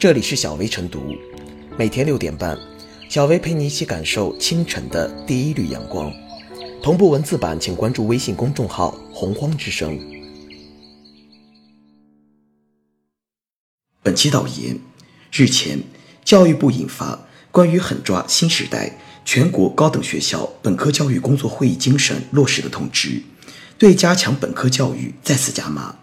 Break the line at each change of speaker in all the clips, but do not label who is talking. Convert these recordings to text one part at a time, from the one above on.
这里是小薇晨读，每天六点半，小薇陪你一起感受清晨的第一缕阳光。同步文字版，请关注微信公众号“洪荒之声”。本期导言：日前，教育部印发关于狠抓新时代全国高等学校本科教育工作会议精神落实的通知，对加强本科教育再次加码。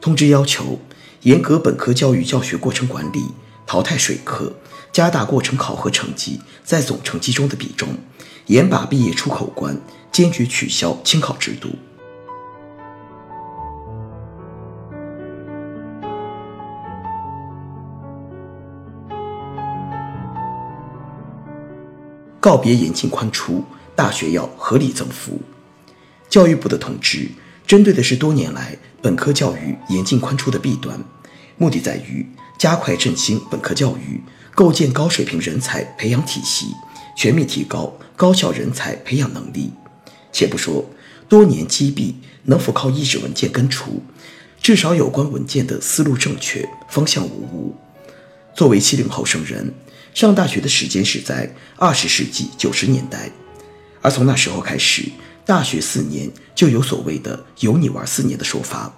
通知要求。严格本科教育教学过程管理，淘汰水课，加大过程考核成绩在总成绩中的比重，严把毕业出口关，坚决取消清考制度。告别严进宽出，大学要合理增幅。教育部的通知。针对的是多年来本科教育严进宽出的弊端，目的在于加快振兴本科教育，构建高水平人才培养体系，全面提高高校人才培养能力。且不说多年积弊能否靠一纸文件根除，至少有关文件的思路正确，方向无误。作为七零后生人，上大学的时间是在二十世纪九十年代，而从那时候开始。大学四年就有所谓的“有你玩四年”的说法，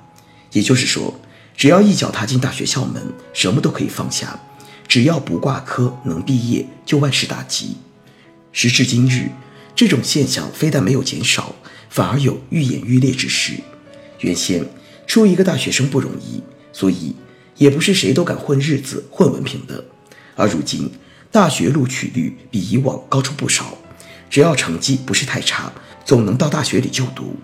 也就是说，只要一脚踏进大学校门，什么都可以放下，只要不挂科能毕业就万事大吉。时至今日，这种现象非但没有减少，反而有愈演愈烈之势。原先出一个大学生不容易，所以也不是谁都敢混日子、混文凭的，而如今大学录取率比以往高出不少，只要成绩不是太差。总能到大学里就读，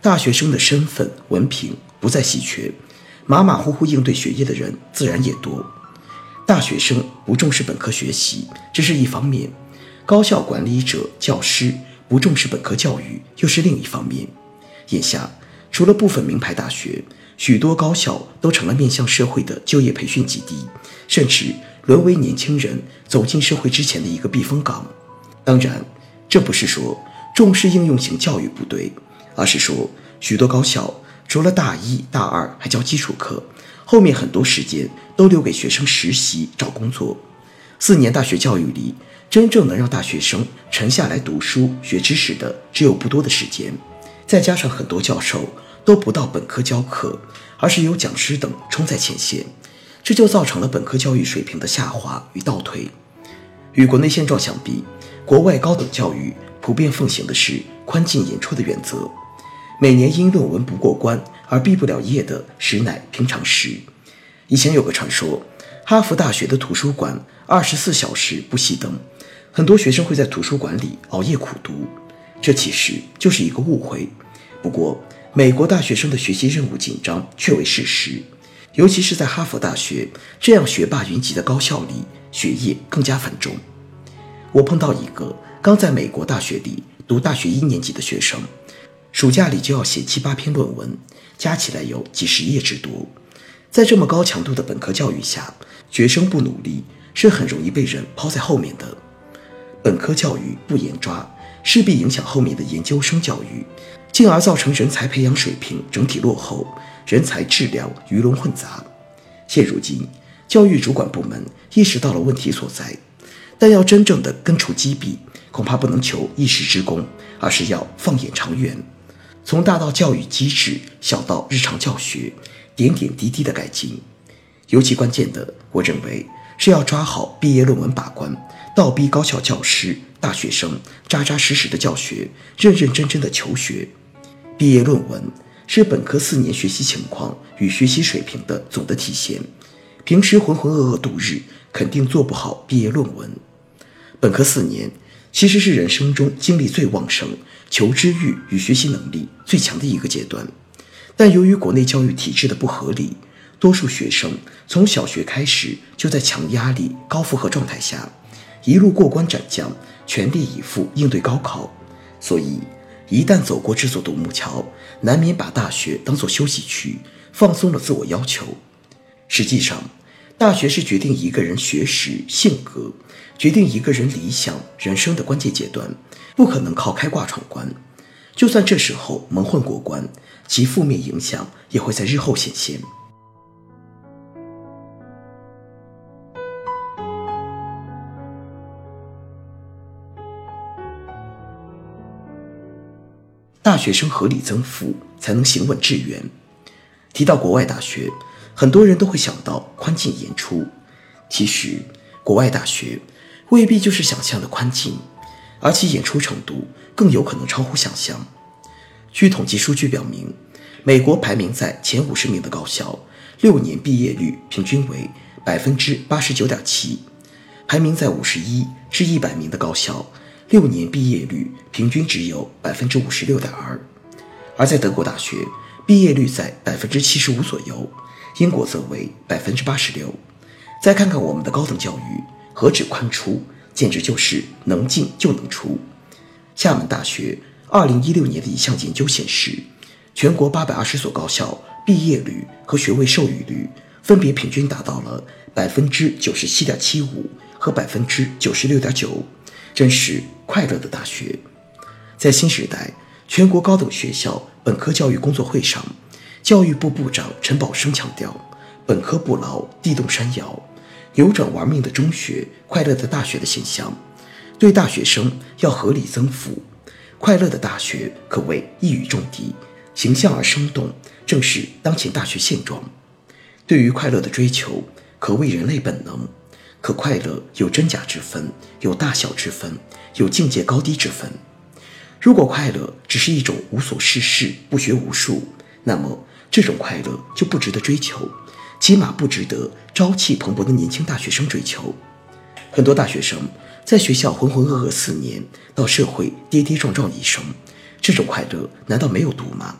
大学生的身份文凭不再稀缺，马马虎虎应对学业的人自然也多。大学生不重视本科学习，这是一方面；高校管理者、教师不重视本科教育，又是另一方面。眼下，除了部分名牌大学，许多高校都成了面向社会的就业培训基地，甚至沦为年轻人走进社会之前的一个避风港。当然，这不是说。重视应用型教育不对，而是说许多高校除了大一、大二还教基础课，后面很多时间都留给学生实习、找工作。四年大学教育里，真正能让大学生沉下来读书、学知识的，只有不多的时间。再加上很多教授都不到本科教课，而是由讲师等冲在前线，这就造成了本科教育水平的下滑与倒退。与国内现状相比，国外高等教育。普遍奉行的是宽进严出的原则，每年因论文不过关而毕不了业的实乃平常事。以前有个传说，哈佛大学的图书馆二十四小时不熄灯，很多学生会在图书馆里熬夜苦读，这其实就是一个误会。不过，美国大学生的学习任务紧张却为事实，尤其是在哈佛大学这样学霸云集的高校里，学业更加繁重。我碰到一个。刚在美国大学里读大学一年级的学生，暑假里就要写七八篇论文，加起来有几十页之多。在这么高强度的本科教育下，学生不努力是很容易被人抛在后面的。本科教育不严抓，势必影响后面的研究生教育，进而造成人才培养水平整体落后，人才质量鱼龙混杂。现如今，教育主管部门意识到了问题所在，但要真正的根除积弊。恐怕不能求一时之功，而是要放眼长远，从大到教育机制，小到日常教学，点点滴滴的改进。尤其关键的，我认为是要抓好毕业论文把关，倒逼高校教师、大学生扎扎实实的教学，认认真真的求学。毕业论文是本科四年学习情况与学习水平的总的体现，平时浑浑噩噩度日，肯定做不好毕业论文。本科四年。其实是人生中精力最旺盛、求知欲与学习能力最强的一个阶段，但由于国内教育体制的不合理，多数学生从小学开始就在强压力、高负荷状态下，一路过关斩将，全力以赴应对高考，所以一旦走过这座独木桥，难免把大学当作休息区，放松了自我要求。实际上，大学是决定一个人学识、性格。决定一个人理想人生的关键阶段，不可能靠开挂闯关，就算这时候蒙混过关，其负面影响也会在日后显现。大学生合理增幅才能行稳致远。提到国外大学，很多人都会想到宽进严出，其实国外大学。未必就是想象的宽进，而其演出程度更有可能超乎想象。据统计数据表明，美国排名在前五十名的高校，六年毕业率平均为百分之八十九点七；排名在五十一至一百名的高校，六年毕业率平均只有百分之五十六点二。而在德国大学，毕业率在百分之七十五左右，英国则为百分之八十六。再看看我们的高等教育，何止宽出，简直就是能进就能出。厦门大学二零一六年的一项研究显示，全国八百二十所高校毕业率和学位授予率分别平均达到了百分之九十七点七五和百分之九十六点九，真是快乐的大学。在新时代。全国高等学校本科教育工作会上，教育部部长陈宝生强调：“本科不牢，地动山摇，扭转玩命的中学、快乐的大学的现象。对大学生要合理增幅，快乐的大学可谓一语中的，形象而生动，正是当前大学现状。对于快乐的追求，可谓人类本能。可快乐有真假之分，有大小之分，有境界高低之分。”如果快乐只是一种无所事事、不学无术，那么这种快乐就不值得追求，起码不值得朝气蓬勃的年轻大学生追求。很多大学生在学校浑浑噩噩四年，到社会跌跌撞撞一生，这种快乐难道没有毒吗？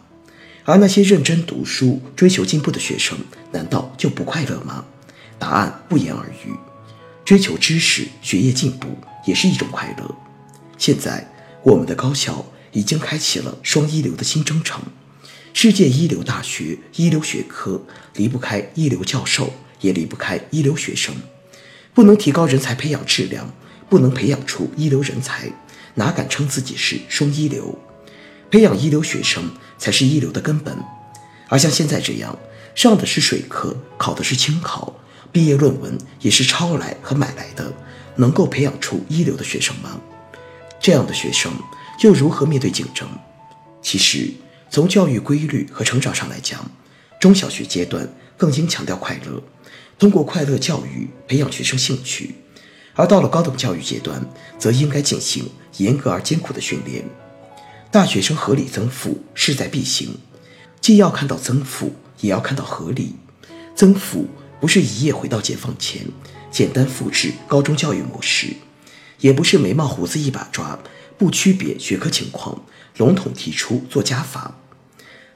而那些认真读书、追求进步的学生，难道就不快乐吗？答案不言而喻。追求知识、学业进步也是一种快乐。现在。我们的高校已经开启了双一流的新征程，世界一流大学一流学科离不开一流教授，也离不开一流学生。不能提高人才培养质量，不能培养出一流人才，哪敢称自己是双一流？培养一流学生才是一流的根本。而像现在这样，上的是水课，考的是清考，毕业论文也是抄来和买来的，能够培养出一流的学生吗？这样的学生又如何面对竞争？其实，从教育规律和成长上来讲，中小学阶段更应强调快乐，通过快乐教育培养学生兴趣；而到了高等教育阶段，则应该进行严格而艰苦的训练。大学生合理增负势在必行，既要看到增负，也要看到合理。增负不是一夜回到解放前，简单复制高中教育模式。也不是眉毛胡子一把抓，不区别学科情况，笼统提出做加法。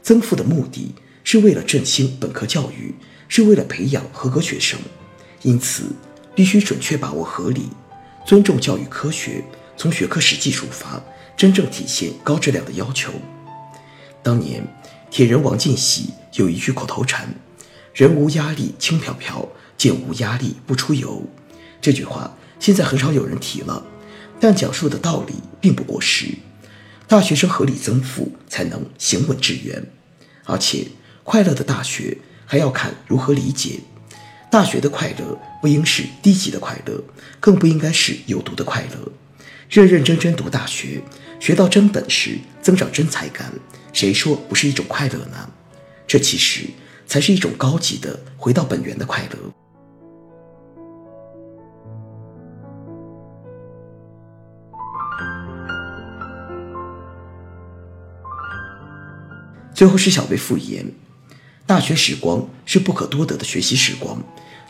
增负的目的是为了振兴本科教育，是为了培养合格学生，因此必须准确把握合理，尊重教育科学，从学科实际出发，真正体现高质量的要求。当年铁人王进喜有一句口头禅：“人无压力轻飘飘，剑无压力不出油。”这句话。现在很少有人提了，但讲述的道理并不过时。大学生合理增幅才能行稳致远，而且快乐的大学还要看如何理解。大学的快乐不应是低级的快乐，更不应该是有毒的快乐。认认真真读大学，学到真本事，增长真才干，谁说不是一种快乐呢？这其实才是一种高级的回到本源的快乐。最后是小贝复言，大学时光是不可多得的学习时光，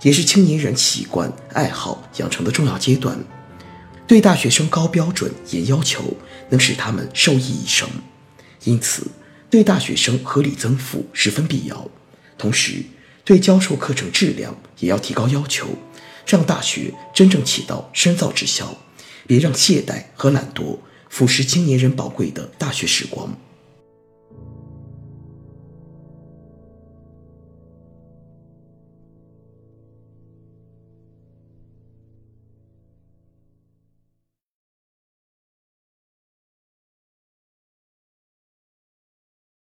也是青年人习惯爱好养成的重要阶段。对大学生高标准严要求，能使他们受益一生。因此，对大学生合理增幅十分必要。同时，对教授课程质量也要提高要求，让大学真正起到深造之效，别让懈怠和懒惰腐蚀青年人宝贵的大学时光。